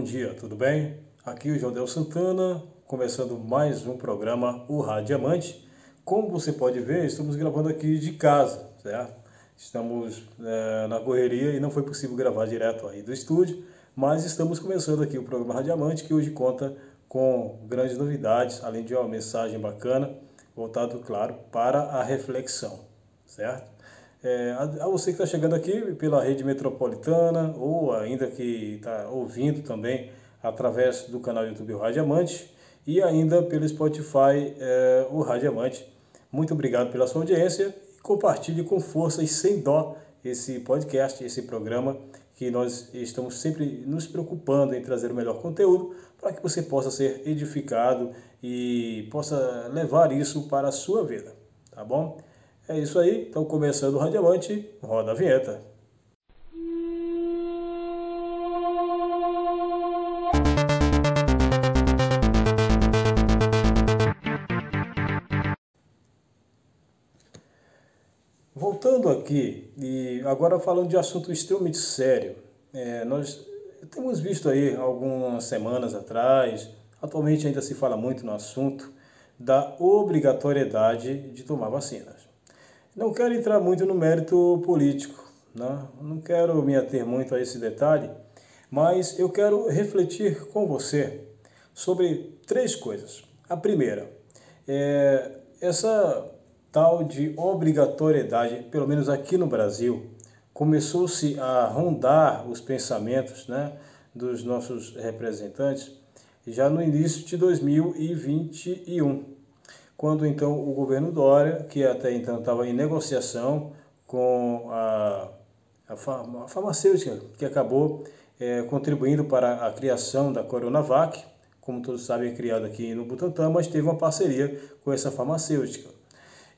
bom dia, tudo bem? Aqui o João Del Santana, começando mais um programa, o Rádio Diamante. Como você pode ver, estamos gravando aqui de casa, certo? Estamos é, na correria e não foi possível gravar direto aí do estúdio, mas estamos começando aqui o programa Rádio Diamante, que hoje conta com grandes novidades, além de uma mensagem bacana, voltado, claro, para a reflexão, certo? É, a, você que está chegando aqui pela rede metropolitana ou ainda que está ouvindo também através do canal YouTube Rádio Amante e ainda pelo Spotify é, o Rádio Amante. Muito obrigado pela sua audiência compartilhe com força e sem dó esse podcast, esse programa que nós estamos sempre nos preocupando em trazer o melhor conteúdo para que você possa ser edificado e possa levar isso para a sua vida, tá bom? É isso aí, então começando o Radiamante, roda a vinheta. Voltando aqui, e agora falando de assunto extremamente sério, é, nós temos visto aí algumas semanas atrás, atualmente ainda se fala muito no assunto da obrigatoriedade de tomar vacinas. Não quero entrar muito no mérito político, né? não quero me ater muito a esse detalhe, mas eu quero refletir com você sobre três coisas. A primeira, é essa tal de obrigatoriedade, pelo menos aqui no Brasil, começou-se a rondar os pensamentos né, dos nossos representantes já no início de 2021 quando então o governo Dória, que até então estava em negociação com a, a, a farmacêutica, que acabou é, contribuindo para a criação da Coronavac, como todos sabem, é criada aqui no Butantã, mas teve uma parceria com essa farmacêutica.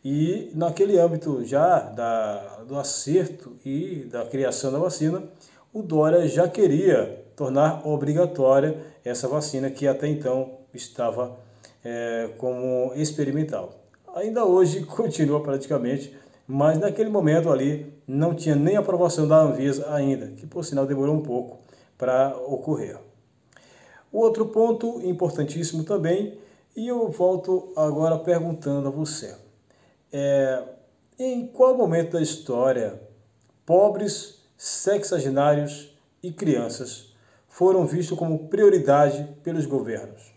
E naquele âmbito já da, do acerto e da criação da vacina, o Dória já queria tornar obrigatória essa vacina que até então estava é, como experimental. Ainda hoje continua praticamente, mas naquele momento ali não tinha nem aprovação da Anvisa ainda, que por sinal demorou um pouco para ocorrer. O outro ponto importantíssimo também, e eu volto agora perguntando a você, é, em qual momento da história pobres, sexagenários e crianças foram vistos como prioridade pelos governos?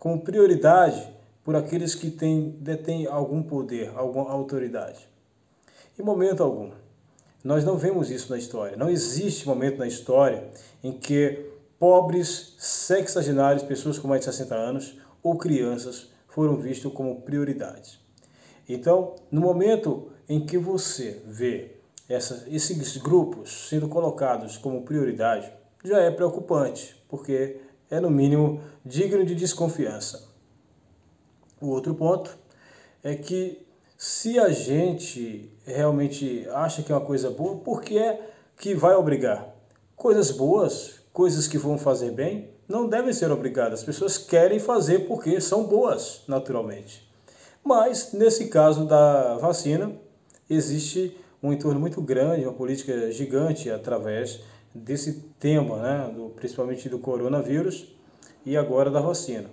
Como prioridade por aqueles que têm, detêm algum poder, alguma autoridade. Em momento algum. Nós não vemos isso na história. Não existe momento na história em que pobres, sexagenários, pessoas com mais de 60 anos ou crianças foram vistos como prioridades. Então, no momento em que você vê essa, esses grupos sendo colocados como prioridade, já é preocupante, porque é, no mínimo, digno de desconfiança. O outro ponto é que se a gente realmente acha que é uma coisa boa, por que é que vai obrigar? Coisas boas, coisas que vão fazer bem, não devem ser obrigadas. As pessoas querem fazer porque são boas, naturalmente. Mas, nesse caso da vacina, existe um entorno muito grande, uma política gigante através desse tema, né, do, principalmente do coronavírus e agora da vacina.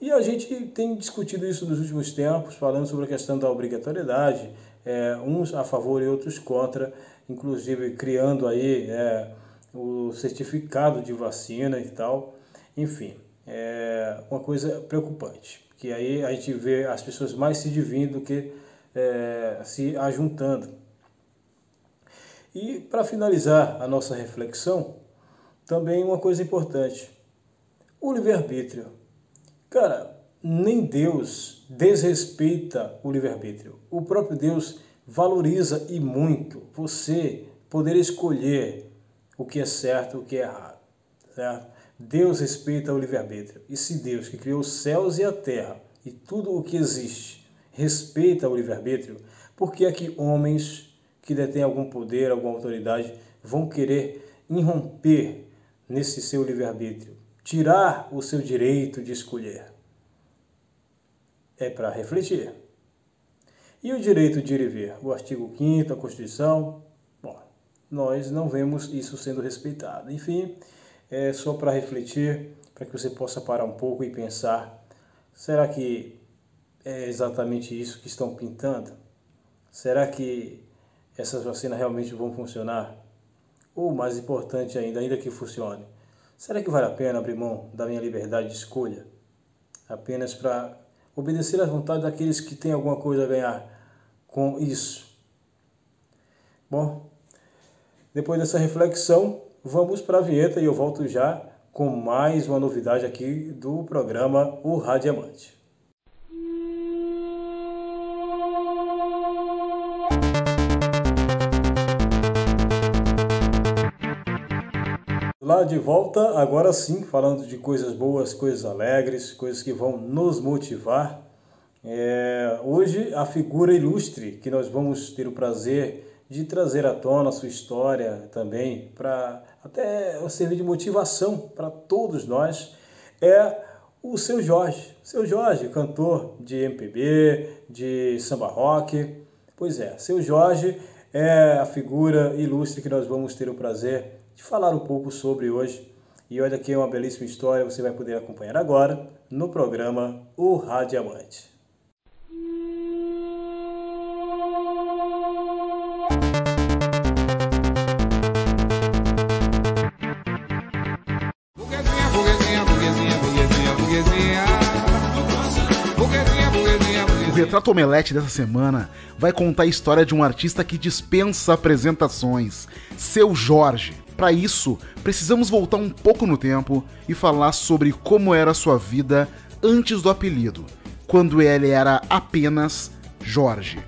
E a gente tem discutido isso nos últimos tempos, falando sobre a questão da obrigatoriedade, é, uns a favor e outros contra, inclusive criando aí é, o certificado de vacina e tal. Enfim, é uma coisa preocupante, que aí a gente vê as pessoas mais se dividindo do que é, se ajuntando. E para finalizar a nossa reflexão, também uma coisa importante. O livre-arbítrio. Cara, nem Deus desrespeita o livre-arbítrio. O próprio Deus valoriza e muito você poder escolher o que é certo e o que é errado. Certo? Deus respeita o livre-arbítrio. E se Deus, que criou os céus e a terra e tudo o que existe, respeita o livre-arbítrio, por que é que homens que detêm algum poder, alguma autoridade, vão querer irromper nesse seu livre-arbítrio, tirar o seu direito de escolher. É para refletir. E o direito de ir e vir? O artigo 5 da Constituição? Bom, nós não vemos isso sendo respeitado. Enfim, é só para refletir, para que você possa parar um pouco e pensar: será que é exatamente isso que estão pintando? Será que essas vacinas realmente vão funcionar? Ou mais importante ainda, ainda que funcione, será que vale a pena abrir mão da minha liberdade de escolha apenas para obedecer às vontades daqueles que têm alguma coisa a ganhar com isso? Bom, depois dessa reflexão, vamos para a vinheta e eu volto já com mais uma novidade aqui do programa O Radiamante. Lá de volta, agora sim, falando de coisas boas, coisas alegres, coisas que vão nos motivar. É, hoje, a figura ilustre que nós vamos ter o prazer de trazer à tona a sua história também, para até servir de motivação para todos nós, é o seu Jorge. Seu Jorge, cantor de MPB, de samba rock. Pois é, seu Jorge é a figura ilustre que nós vamos ter o prazer de falar um pouco sobre hoje. E olha aqui uma belíssima história, você vai poder acompanhar agora no programa O Radiamante. Retrato Omelete dessa semana vai contar a história de um artista que dispensa apresentações, seu Jorge. Para isso, precisamos voltar um pouco no tempo e falar sobre como era sua vida antes do apelido, quando ele era apenas Jorge.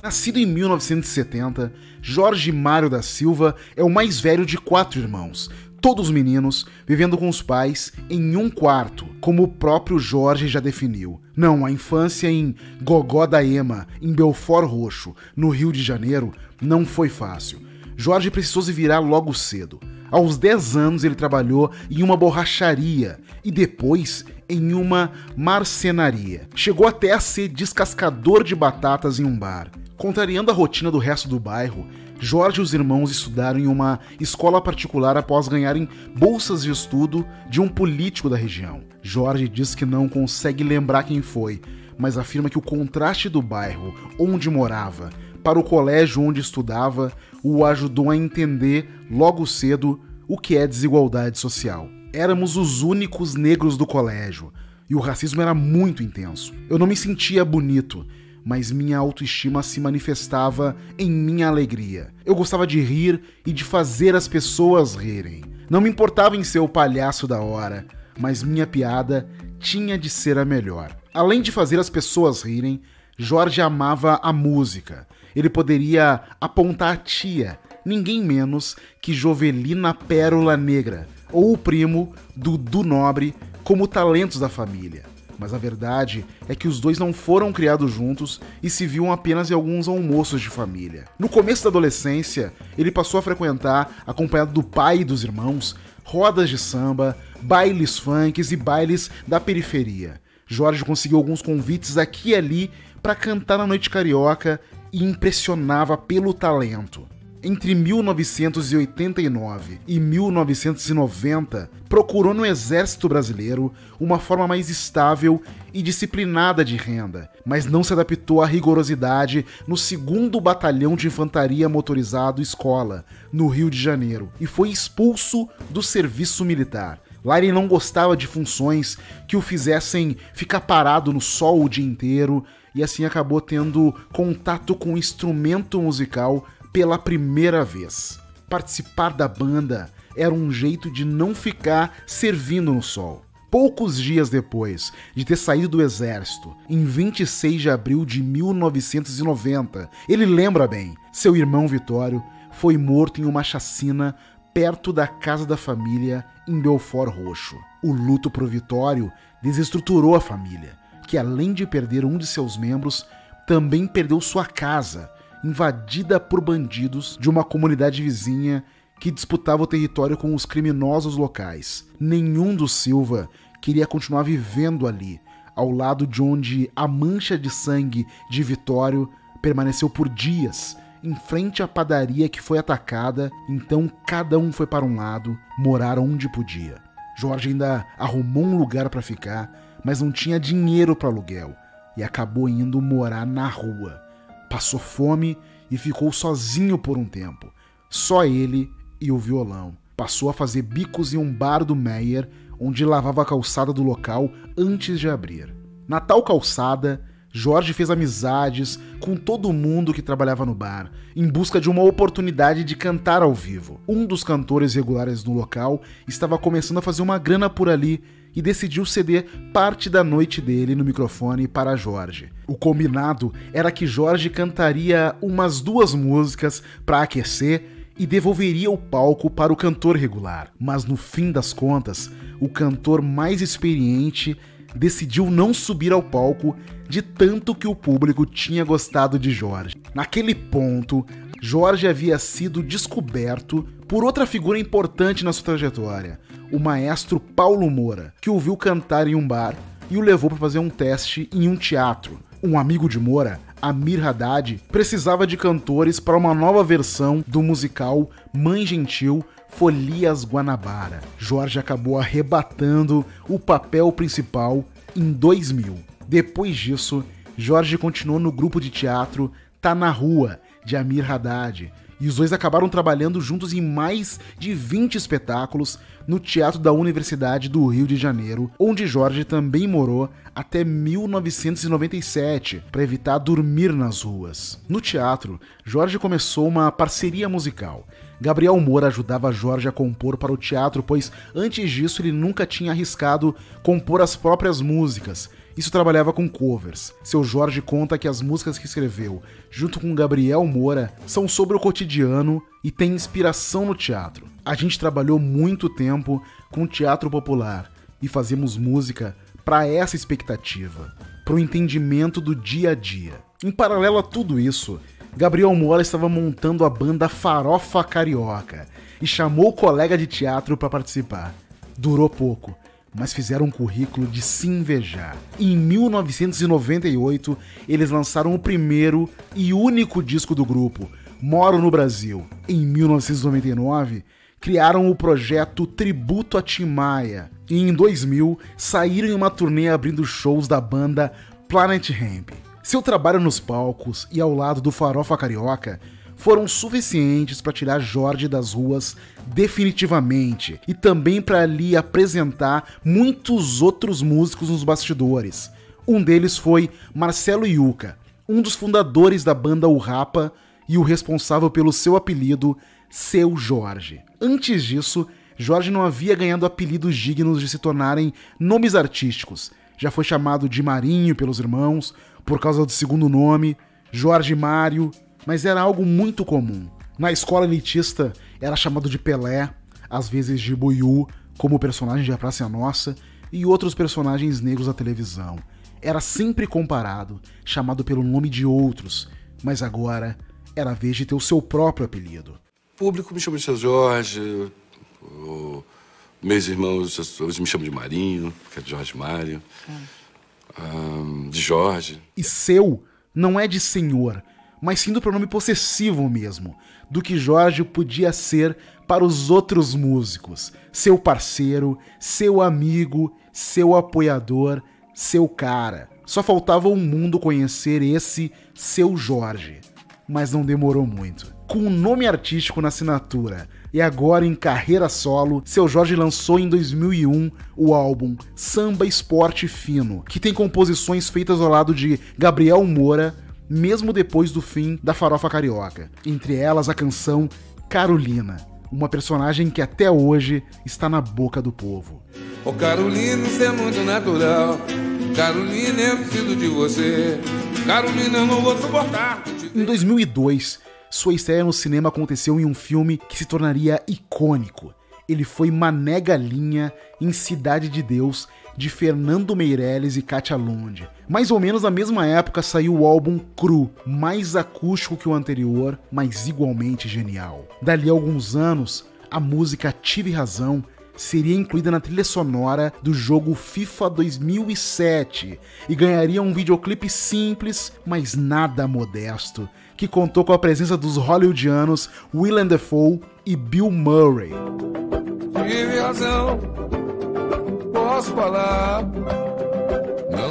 Nascido em 1970, Jorge Mário da Silva é o mais velho de quatro irmãos, todos meninos, vivendo com os pais em um quarto, como o próprio Jorge já definiu. Não, a infância em Gogó da Ema, em Belfort Roxo, no Rio de Janeiro, não foi fácil. Jorge precisou se virar logo cedo. Aos 10 anos ele trabalhou em uma borracharia e depois em uma marcenaria. Chegou até a ser descascador de batatas em um bar. Contrariando a rotina do resto do bairro, Jorge e os irmãos estudaram em uma escola particular após ganharem bolsas de estudo de um político da região. Jorge diz que não consegue lembrar quem foi, mas afirma que o contraste do bairro onde morava para o colégio onde estudava o ajudou a entender logo cedo o que é desigualdade social. Éramos os únicos negros do colégio e o racismo era muito intenso. Eu não me sentia bonito mas minha autoestima se manifestava em minha alegria. Eu gostava de rir e de fazer as pessoas rirem. Não me importava em ser o palhaço da hora, mas minha piada tinha de ser a melhor. Além de fazer as pessoas rirem, Jorge amava a música. Ele poderia apontar a tia, ninguém menos que Jovelina Pérola Negra, ou o primo Dudu Nobre, como talentos da família mas a verdade é que os dois não foram criados juntos e se viam apenas em alguns almoços de família. No começo da adolescência, ele passou a frequentar, acompanhado do pai e dos irmãos, rodas de samba, bailes funks e bailes da periferia. Jorge conseguiu alguns convites aqui e ali para cantar na noite carioca e impressionava pelo talento entre 1989 e 1990, procurou no Exército Brasileiro uma forma mais estável e disciplinada de renda, mas não se adaptou à rigorosidade no 2 Batalhão de Infantaria Motorizado Escola, no Rio de Janeiro, e foi expulso do serviço militar. Lá ele não gostava de funções que o fizessem ficar parado no sol o dia inteiro e assim acabou tendo contato com um instrumento musical pela primeira vez. Participar da banda era um jeito de não ficar servindo no sol. Poucos dias depois de ter saído do exército, em 26 de abril de 1990, ele lembra bem, seu irmão Vitório foi morto em uma chacina perto da casa da família em Belfort Roxo. O luto pro Vitório desestruturou a família, que além de perder um de seus membros, também perdeu sua casa invadida por bandidos de uma comunidade vizinha que disputava o território com os criminosos locais. Nenhum dos Silva queria continuar vivendo ali, ao lado de onde a mancha de sangue de Vitório permaneceu por dias em frente à padaria que foi atacada, então cada um foi para um lado, morar onde podia. Jorge ainda arrumou um lugar para ficar, mas não tinha dinheiro para aluguel e acabou indo morar na rua. Passou fome e ficou sozinho por um tempo. Só ele e o violão. Passou a fazer bicos em um bar do Meyer, onde lavava a calçada do local antes de abrir. Na tal calçada, Jorge fez amizades com todo mundo que trabalhava no bar, em busca de uma oportunidade de cantar ao vivo. Um dos cantores regulares no local estava começando a fazer uma grana por ali e decidiu ceder parte da noite dele no microfone para Jorge. O combinado era que Jorge cantaria umas duas músicas para aquecer e devolveria o palco para o cantor regular. Mas no fim das contas, o cantor mais experiente decidiu não subir ao palco de tanto que o público tinha gostado de Jorge. Naquele ponto, Jorge havia sido descoberto por outra figura importante na sua trajetória, o maestro Paulo Moura, que o viu cantar em um bar e o levou para fazer um teste em um teatro. Um amigo de Moura, Amir Haddad, precisava de cantores para uma nova versão do musical Mãe Gentil Folias Guanabara. Jorge acabou arrebatando o papel principal em 2000. Depois disso, Jorge continuou no grupo de teatro Tá na Rua, de Amir Haddad, e os dois acabaram trabalhando juntos em mais de 20 espetáculos no Teatro da Universidade do Rio de Janeiro, onde Jorge também morou até 1997, para evitar dormir nas ruas. No teatro, Jorge começou uma parceria musical. Gabriel Moura ajudava Jorge a compor para o teatro, pois antes disso ele nunca tinha arriscado compor as próprias músicas isso trabalhava com covers. Seu Jorge conta que as músicas que escreveu, junto com Gabriel Moura, são sobre o cotidiano e têm inspiração no teatro. A gente trabalhou muito tempo com teatro popular e fazemos música para essa expectativa, para o entendimento do dia a dia. Em paralelo a tudo isso, Gabriel Moura estava montando a banda Farofa Carioca e chamou o colega de teatro para participar. Durou pouco mas fizeram um currículo de se invejar. Em 1998, eles lançaram o primeiro e único disco do grupo, Moro no Brasil. Em 1999, criaram o projeto Tributo a Tim Maia. E em 2000, saíram em uma turnê abrindo shows da banda Planet Hemp. Seu trabalho nos palcos e ao lado do Farofa Carioca foram suficientes para tirar Jorge das ruas definitivamente e também para lhe apresentar muitos outros músicos nos bastidores. Um deles foi Marcelo Yuca, um dos fundadores da banda O Rapa e o responsável pelo seu apelido Seu Jorge. Antes disso, Jorge não havia ganhado apelidos dignos de se tornarem nomes artísticos. Já foi chamado de Marinho pelos irmãos, por causa do segundo nome, Jorge Mário, mas era algo muito comum. Na escola elitista era chamado de Pelé, às vezes de Buiú, como personagem de A Praça é Nossa, e outros personagens negros da televisão. Era sempre comparado, chamado pelo nome de outros, mas agora era a vez de ter o seu próprio apelido. O público me chama de Seu Jorge, o... meus irmãos hoje me chamam de Marinho, que é Jorge Mário, hum. de Jorge. E seu não é de senhor, mas sim do pronome possessivo mesmo, do que Jorge podia ser para os outros músicos, seu parceiro, seu amigo, seu apoiador, seu cara. Só faltava o mundo conhecer esse seu Jorge. Mas não demorou muito. Com um nome artístico na assinatura e agora em carreira solo, seu Jorge lançou em 2001 o álbum Samba Esporte Fino, que tem composições feitas ao lado de Gabriel Moura, mesmo depois do fim da farofa carioca. Entre elas a canção Carolina, uma personagem que até hoje está na boca do povo. Ô oh, Carolina, isso é muito natural. Carolina, eu preciso de você. Carolina, eu não vou suportar. Em 2002, sua estreia no cinema aconteceu em um filme que se tornaria icônico. Ele foi Mané Galinha em Cidade de Deus de Fernando Meirelles e Katia Lund. Mais ou menos na mesma época saiu o álbum Cru, mais acústico que o anterior, mas igualmente genial. Dali a alguns anos, a música Tive Razão seria incluída na trilha sonora do jogo FIFA 2007 e ganharia um videoclipe simples, mas nada modesto, que contou com a presença dos hollywoodianos Willem Dafoe e Bill Murray. Tive razão, posso falar.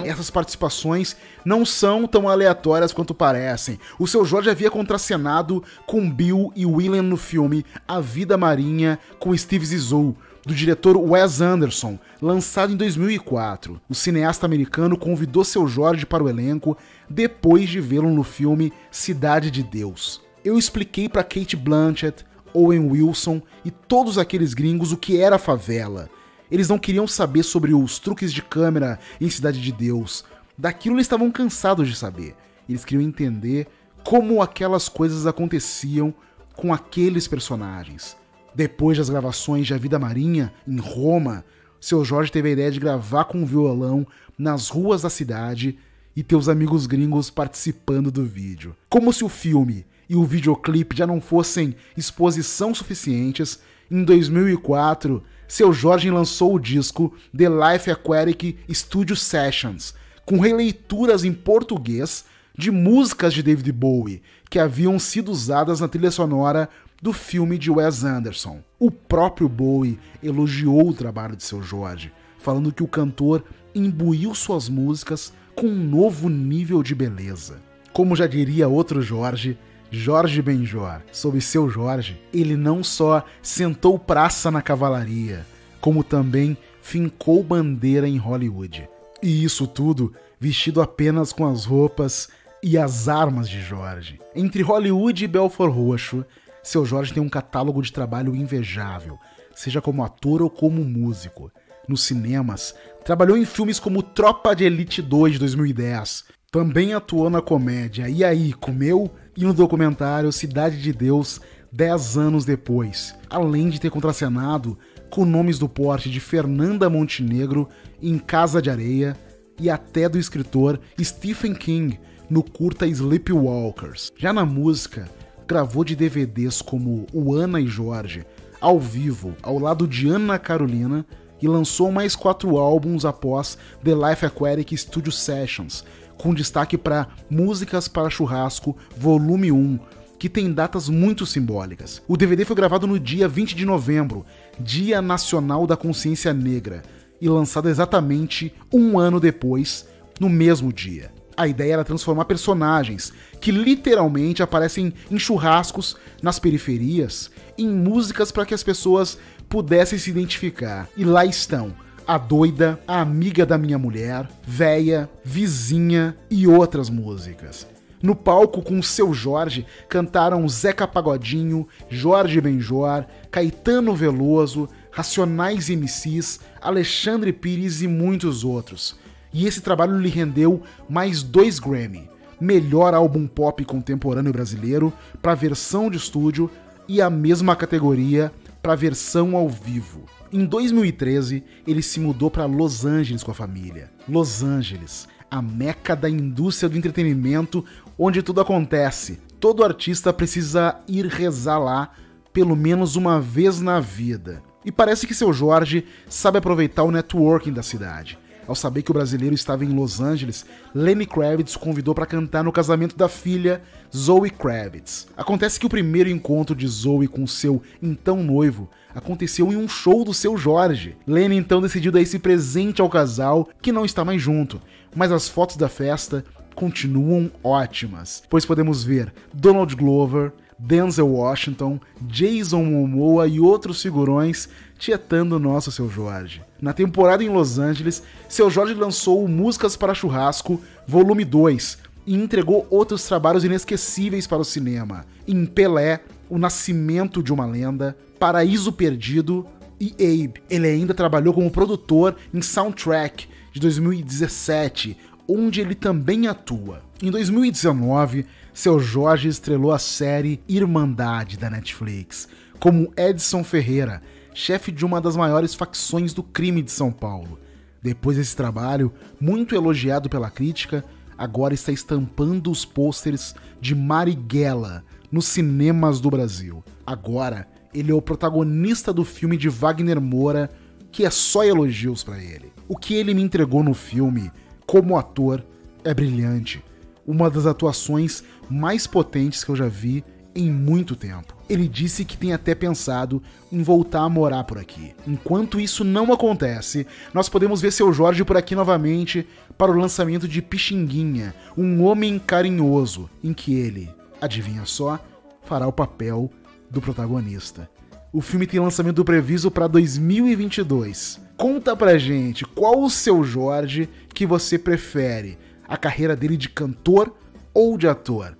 Essas participações não são tão aleatórias quanto parecem. O seu Jorge havia contracenado com Bill e William no filme A Vida Marinha com Steve Zissou, do diretor Wes Anderson, lançado em 2004. O cineasta americano convidou seu Jorge para o elenco depois de vê-lo no filme Cidade de Deus. Eu expliquei para Kate Blanchett, Owen Wilson e todos aqueles gringos o que era favela. Eles não queriam saber sobre os truques de câmera em Cidade de Deus. Daquilo eles estavam cansados de saber. Eles queriam entender como aquelas coisas aconteciam com aqueles personagens. Depois das gravações de A Vida Marinha, em Roma, seu Jorge teve a ideia de gravar com um violão nas ruas da cidade e ter os amigos gringos participando do vídeo. Como se o filme e o videoclipe já não fossem exposição suficientes, em 2004, seu Jorge lançou o disco The Life Aquatic Studio Sessions, com releituras em português de músicas de David Bowie que haviam sido usadas na trilha sonora do filme de Wes Anderson. O próprio Bowie elogiou o trabalho de seu Jorge, falando que o cantor imbuiu suas músicas com um novo nível de beleza. Como já diria outro Jorge, Jorge Benjor, sob seu Jorge, ele não só sentou praça na cavalaria, como também fincou bandeira em Hollywood. E isso tudo vestido apenas com as roupas e as armas de Jorge. Entre Hollywood e Belfort Roxo, seu Jorge tem um catálogo de trabalho invejável, seja como ator ou como músico. Nos cinemas, trabalhou em filmes como Tropa de Elite 2 de 2010. Também atuou na comédia E aí, comeu? E no documentário Cidade de Deus, 10 anos depois. Além de ter contracenado com nomes do porte de Fernanda Montenegro em Casa de Areia e até do escritor Stephen King no curta Sleepwalkers. Já na música, gravou de DVDs como O Ana e Jorge, ao vivo, ao lado de Ana Carolina, e lançou mais quatro álbuns após The Life Aquatic Studio Sessions, com destaque para Músicas para Churrasco, Volume 1, que tem datas muito simbólicas. O DVD foi gravado no dia 20 de novembro, Dia Nacional da Consciência Negra, e lançado exatamente um ano depois, no mesmo dia. A ideia era transformar personagens que literalmente aparecem em churrascos nas periferias em músicas para que as pessoas pudessem se identificar. E lá estão a doida, a amiga da minha mulher, véia, vizinha e outras músicas. No palco com o seu Jorge cantaram Zeca Pagodinho, Jorge Benjor, Caetano Veloso, Racionais MCs, Alexandre Pires e muitos outros e esse trabalho lhe rendeu mais dois Grammy: melhor álbum pop contemporâneo brasileiro para versão de estúdio e a mesma categoria para versão ao vivo. Em 2013, ele se mudou para Los Angeles com a família. Los Angeles, a meca da indústria do entretenimento, onde tudo acontece. Todo artista precisa ir rezar lá pelo menos uma vez na vida. E parece que seu Jorge sabe aproveitar o networking da cidade. Ao saber que o brasileiro estava em Los Angeles, Lenny Kravitz convidou para cantar no casamento da filha, Zoe Kravitz. Acontece que o primeiro encontro de Zoe com seu então noivo aconteceu em um show do seu Jorge. Lenny então decidiu dar esse presente ao casal, que não está mais junto, mas as fotos da festa continuam ótimas, pois podemos ver Donald Glover, Denzel Washington, Jason Momoa e outros figurões tietando nosso Seu Jorge. Na temporada em Los Angeles, Seu Jorge lançou Músicas para Churrasco, volume 2, e entregou outros trabalhos inesquecíveis para o cinema. Em Pelé, O Nascimento de uma Lenda, Paraíso Perdido e Abe. Ele ainda trabalhou como produtor em Soundtrack de 2017, onde ele também atua. Em 2019, seu Jorge estrelou a série Irmandade da Netflix, como Edson Ferreira, chefe de uma das maiores facções do crime de São Paulo. Depois desse trabalho, muito elogiado pela crítica, agora está estampando os pôsteres de Marighella nos cinemas do Brasil. Agora, Ele é o protagonista do filme de Wagner Moura, que é só elogios para ele. O que ele me entregou no filme, como ator, é brilhante. Uma das atuações mais potentes que eu já vi em muito tempo. Ele disse que tem até pensado em voltar a morar por aqui. Enquanto isso não acontece, nós podemos ver seu Jorge por aqui novamente para o lançamento de Pixinguinha, um homem carinhoso, em que ele, adivinha só, fará o papel do protagonista. O filme tem lançamento previsto para 2022. Conta pra gente qual o seu Jorge que você prefere, a carreira dele de cantor ou de ator.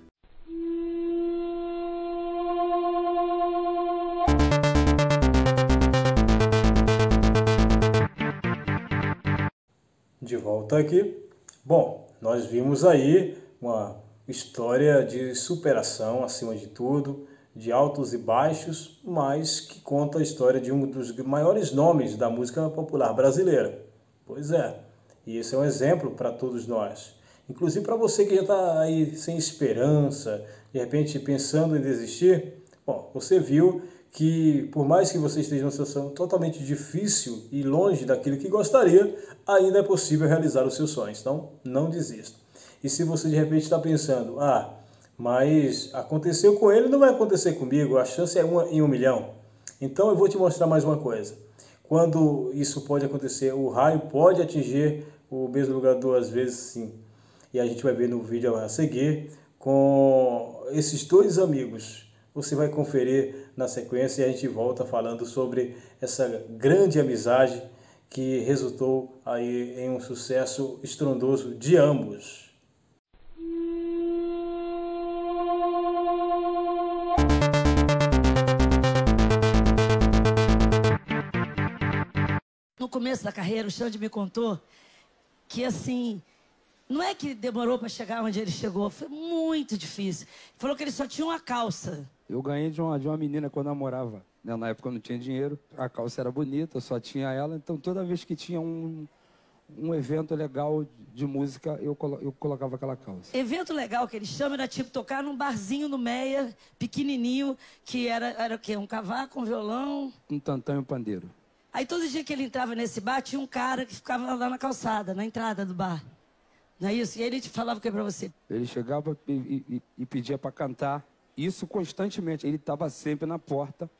De volta aqui. Bom, nós vimos aí uma história de superação acima de tudo, de altos e baixos, mas que conta a história de um dos maiores nomes da música popular brasileira. Pois é, e esse é um exemplo para todos nós. Inclusive para você que já está aí sem esperança, de repente pensando em desistir, bom, você viu que por mais que você esteja numa situação totalmente difícil e longe daquilo que gostaria, ainda é possível realizar os seus sonhos. Então, não desista. E se você de repente está pensando, ah, mas aconteceu com ele, não vai acontecer comigo, a chance é uma em um milhão. Então eu vou te mostrar mais uma coisa. Quando isso pode acontecer, o raio pode atingir o mesmo lugar duas vezes, sim. E a gente vai ver no vídeo a seguir com esses dois amigos você vai conferir na sequência e a gente volta falando sobre essa grande amizade que resultou aí em um sucesso estrondoso de ambos. No começo da carreira, o Xande me contou que assim, não é que demorou para chegar onde ele chegou, foi muito difícil. Falou que ele só tinha uma calça. Eu ganhei de uma, de uma menina quando eu namorava. Né? Na época eu não tinha dinheiro, a calça era bonita, só tinha ela. Então toda vez que tinha um, um evento legal de música, eu, colo eu colocava aquela calça. Evento legal que eles chamam era tipo tocar num barzinho no Meia, pequenininho, que era, era o quê? Um cavaco, um violão? Um tantão e um pandeiro. Aí todo dia que ele entrava nesse bar, tinha um cara que ficava lá na calçada, na entrada do bar. Não é isso? E ele te falava o que para você? Ele chegava e, e, e pedia para cantar. Isso constantemente. Ele estava sempre na porta.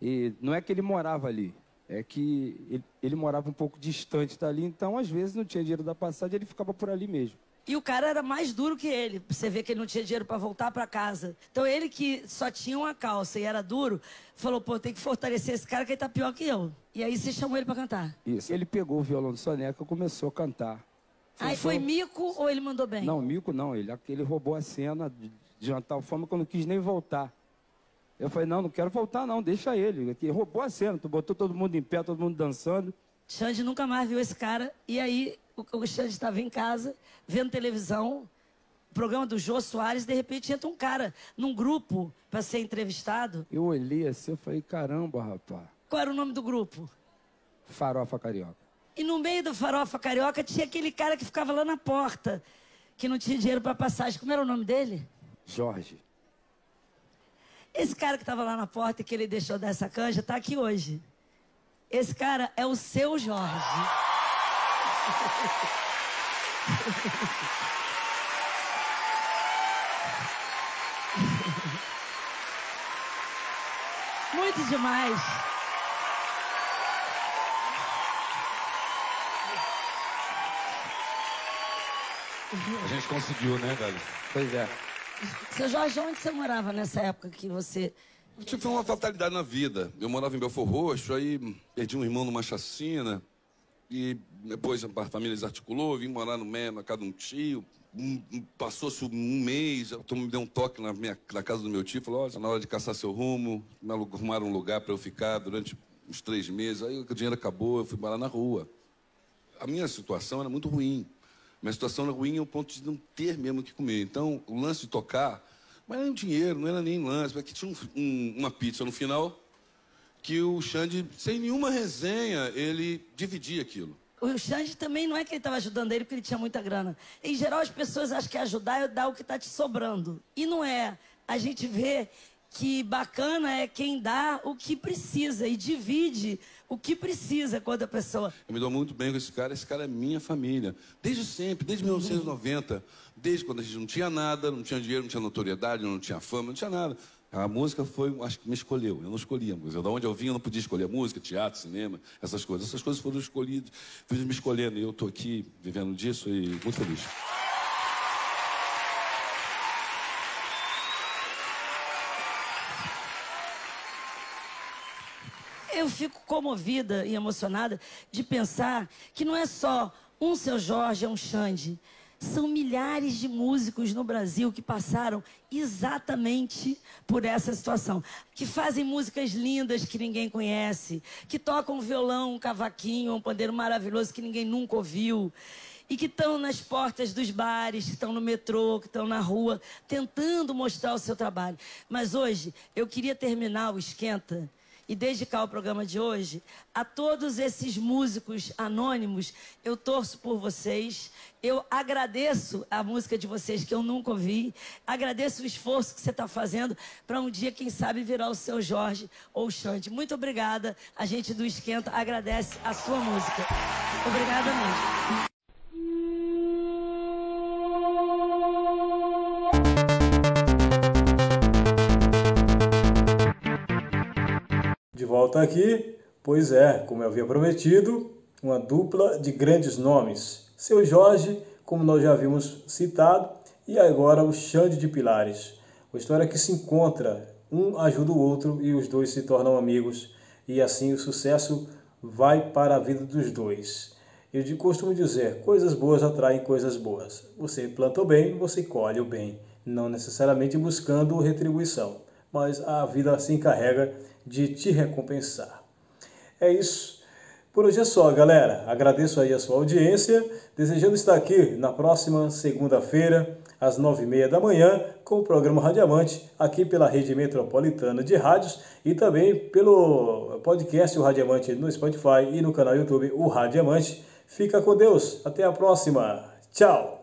E não é que ele morava ali, é que ele, ele, morava um pouco distante dali, então às vezes não tinha dinheiro da passagem, ele ficava por ali mesmo. E o cara era mais duro que ele. Você vê que ele não tinha dinheiro para voltar para casa. Então ele que só tinha uma calça e era duro, falou: "Pô, tem que fortalecer esse cara que ele tá pior que eu". E aí você chamou ele para cantar. Isso. Ele pegou o violão do Soneca e começou a cantar. Aí foi mico ou ele mandou bem? Não, mico não. Ele, ele roubou a cena de, de uma tal forma que eu não quis nem voltar. Eu falei, não, não quero voltar não, deixa ele. Ele roubou a cena, tu botou todo mundo em pé, todo mundo dançando. Xande nunca mais viu esse cara. E aí o, o Xande estava em casa, vendo televisão, programa do Jô Soares, de repente entra um cara num grupo para ser entrevistado. Eu olhei assim, eu falei, caramba, rapaz. Qual era o nome do grupo? Farofa Carioca. E no meio do Farofa Carioca tinha aquele cara que ficava lá na porta, que não tinha dinheiro para passagem. Como era o nome dele? Jorge. Esse cara que estava lá na porta e que ele deixou dessa canja está aqui hoje. Esse cara é o seu Jorge. Muito demais. A gente conseguiu, né, velho? Pois é. Seu Jorge, onde você morava nessa época que você. Foi uma fatalidade na vida. Eu morava em Belfor Roxo, aí perdi um irmão numa chacina. E depois a família desarticulou, vim morar no Mé, na casa de um tio. Passou-se um mês, então me deu um toque na, minha, na casa do meu tio, falou, olha, na hora de caçar seu rumo, me arrumaram um lugar para eu ficar durante uns três meses. Aí o dinheiro acabou, eu fui morar na rua. A minha situação era muito ruim. Minha situação era ruim ao ponto de não ter mesmo o que comer. Então, o lance de tocar, mas era dinheiro, não era nem lance, porque tinha um, um, uma pizza no final que o Xande, sem nenhuma resenha, ele dividia aquilo. O Xande também não é que ele estava ajudando ele porque ele tinha muita grana. Em geral, as pessoas acham que ajudar é dar o que está te sobrando. E não é. A gente vê que bacana é quem dá o que precisa e divide o que precisa com outra pessoa. Eu me dou muito bem com esse cara, esse cara é minha família. Desde sempre, desde 1990, desde quando a gente não tinha nada, não tinha dinheiro, não tinha notoriedade, não tinha fama, não tinha nada. A música foi, acho que me escolheu. Eu não escolhi a música. Da onde eu vim, eu não podia escolher a música, teatro, cinema, essas coisas. Essas coisas foram escolhidas, fiz me escolhendo. E eu estou aqui vivendo disso e muito feliz. Eu fico comovida e emocionada de pensar que não é só um seu Jorge, é um Xande. São milhares de músicos no Brasil que passaram exatamente por essa situação. Que fazem músicas lindas que ninguém conhece, que tocam violão, um cavaquinho, um pandeiro maravilhoso que ninguém nunca ouviu. E que estão nas portas dos bares, que estão no metrô, que estão na rua, tentando mostrar o seu trabalho. Mas hoje, eu queria terminar o Esquenta e dedicar o programa de hoje a todos esses músicos anônimos. Eu torço por vocês. Eu agradeço a música de vocês que eu nunca ouvi. Agradeço o esforço que você está fazendo para um dia, quem sabe, virar o seu Jorge ou o Xande. Muito obrigada. A gente do Esquenta agradece a sua música. Obrigada mesmo. Volta aqui, pois é, como eu havia prometido, uma dupla de grandes nomes. Seu Jorge, como nós já havíamos citado, e agora o Xande de Pilares. Uma história que se encontra, um ajuda o outro e os dois se tornam amigos, e assim o sucesso vai para a vida dos dois. Eu costumo dizer, coisas boas atraem coisas boas. Você planta o bem, você colhe o bem, não necessariamente buscando retribuição, mas a vida se encarrega de te recompensar. É isso. Por hoje é só, galera. Agradeço aí a sua audiência, desejando estar aqui na próxima segunda-feira, às nove e meia da manhã, com o programa Radiamante, aqui pela Rede Metropolitana de Rádios e também pelo podcast O Radiamante no Spotify e no canal YouTube O Radiamante. Fica com Deus. Até a próxima. Tchau.